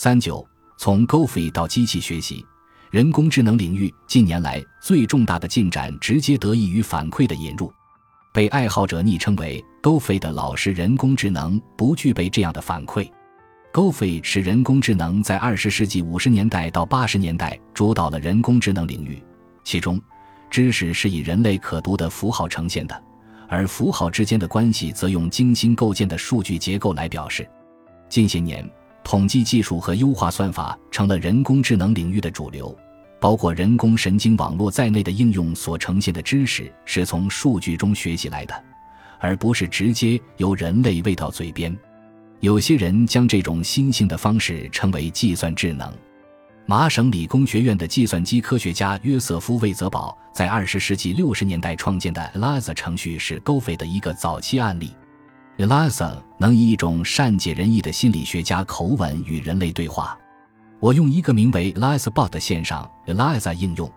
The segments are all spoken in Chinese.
三九，从 GoFi 到机器学习，人工智能领域近年来最重大的进展，直接得益于反馈的引入。被爱好者昵称为 GoFi 的老式人工智能不具备这样的反馈。GoFi 是人工智能在二十世纪五十年代到八十年代主导了人工智能领域，其中，知识是以人类可读的符号呈现的。而符号之间的关系则用精心构建的数据结构来表示。近些年，统计技术和优化算法成了人工智能领域的主流，包括人工神经网络在内的应用所呈现的知识是从数据中学习来的，而不是直接由人类喂到嘴边。有些人将这种新兴的方式称为计算智能。麻省理工学院的计算机科学家约瑟夫·魏泽堡在二十世纪六十年代创建的 ELIZA 程序是 GoFi 的一个早期案例。ELIZA 能以一种善解人意的心理学家口吻与人类对话。我用一个名为 ELIZABot 的线上 ELIZA 应用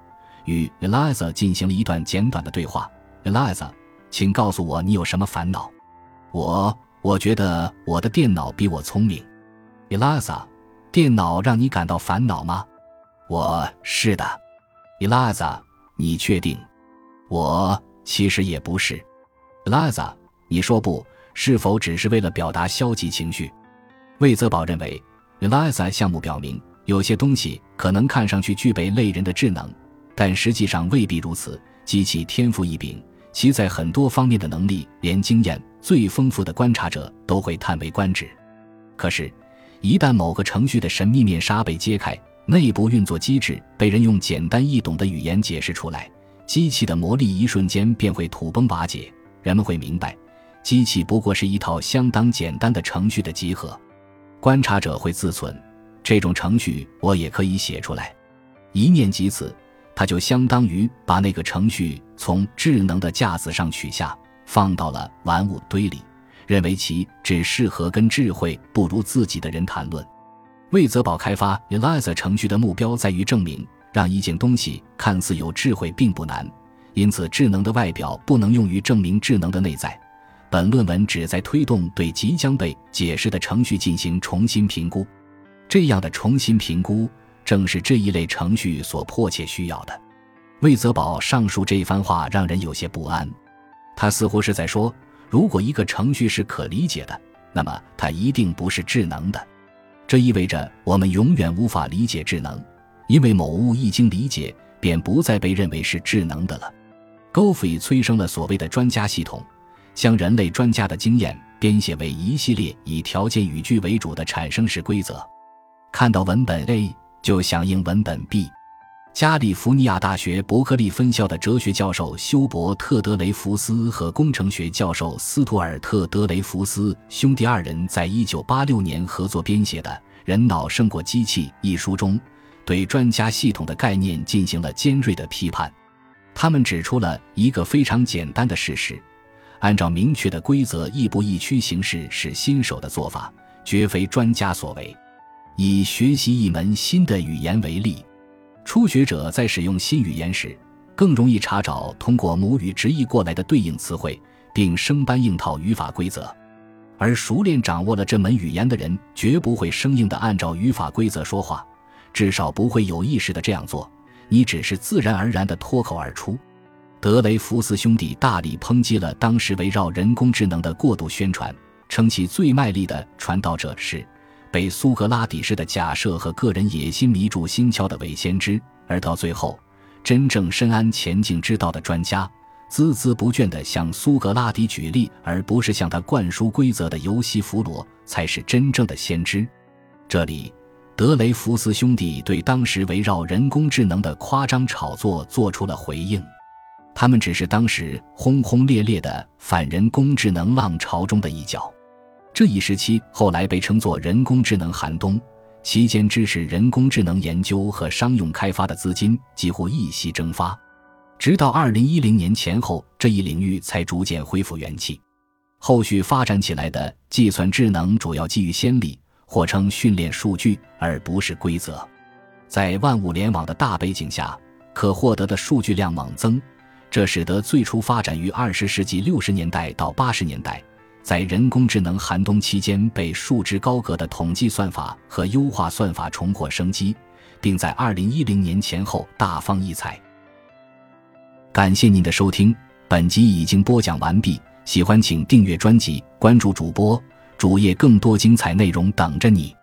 与 ELIZA 进行了一段简短的对话。ELIZA，请告诉我你有什么烦恼。我我觉得我的电脑比我聪明。ELIZA。电脑让你感到烦恼吗？我是的，Eliza，你确定？我其实也不是，Eliza，你说不是否只是为了表达消极情绪？魏泽宝认为，Eliza 项目表明，有些东西可能看上去具备类人的智能，但实际上未必如此。机器天赋异禀，其在很多方面的能力，连经验最丰富的观察者都会叹为观止。可是。一旦某个程序的神秘面纱被揭开，内部运作机制被人用简单易懂的语言解释出来，机器的魔力一瞬间便会土崩瓦解。人们会明白，机器不过是一套相当简单的程序的集合。观察者会自存，这种程序我也可以写出来。一念及此，它就相当于把那个程序从智能的架子上取下，放到了玩物堆里。认为其只适合跟智慧不如自己的人谈论。魏泽堡开发 Eliza 程序的目标在于证明，让一件东西看似有智慧并不难。因此，智能的外表不能用于证明智能的内在。本论文旨在推动对即将被解释的程序进行重新评估。这样的重新评估正是这一类程序所迫切需要的。魏泽宝上述这一番话让人有些不安，他似乎是在说。如果一个程序是可理解的，那么它一定不是智能的。这意味着我们永远无法理解智能，因为某物一经理解，便不再被认为是智能的了。GoFi 催生了所谓的专家系统，将人类专家的经验编写为一系列以条件语句为主的产生式规则。看到文本 A 就响应文本 B。加利福尼亚大学伯克利分校的哲学教授休伯特·德雷福斯和工程学教授斯图尔特·德雷福斯兄弟二人在一九八六年合作编写的《人脑胜过机器》一书中，对专家系统的概念进行了尖锐的批判。他们指出了一个非常简单的事实：按照明确的规则亦步亦趋行事是新手的做法，绝非专家所为。以学习一门新的语言为例。初学者在使用新语言时，更容易查找通过母语直译过来的对应词汇，并生搬硬套语法规则；而熟练掌握了这门语言的人，绝不会生硬地按照语法规则说话，至少不会有意识地这样做。你只是自然而然地脱口而出。德雷福斯兄弟大力抨击了当时围绕人工智能的过度宣传，称其最卖力的传道者是。被苏格拉底式的假设和个人野心迷住心窍的伪先知，而到最后，真正深谙前进之道的专家，孜孜不倦地向苏格拉底举例，而不是向他灌输规则的尤西弗罗，才是真正的先知。这里，德雷福斯兄弟对当时围绕人工智能的夸张炒作做出了回应。他们只是当时轰轰烈烈的反人工智能浪潮中的一角。这一时期后来被称作人工智能寒冬，期间支持人工智能研究和商用开发的资金几乎一夕蒸发，直到二零一零年前后，这一领域才逐渐恢复元气。后续发展起来的计算智能主要基于先例，或称训练数据，而不是规则。在万物联网的大背景下，可获得的数据量猛增，这使得最初发展于二十世纪六十年代到八十年代。在人工智能寒冬期间被束之高阁的统计算法和优化算法重获生机，并在二零一零年前后大放异彩。感谢您的收听，本集已经播讲完毕。喜欢请订阅专辑，关注主播主页，更多精彩内容等着你。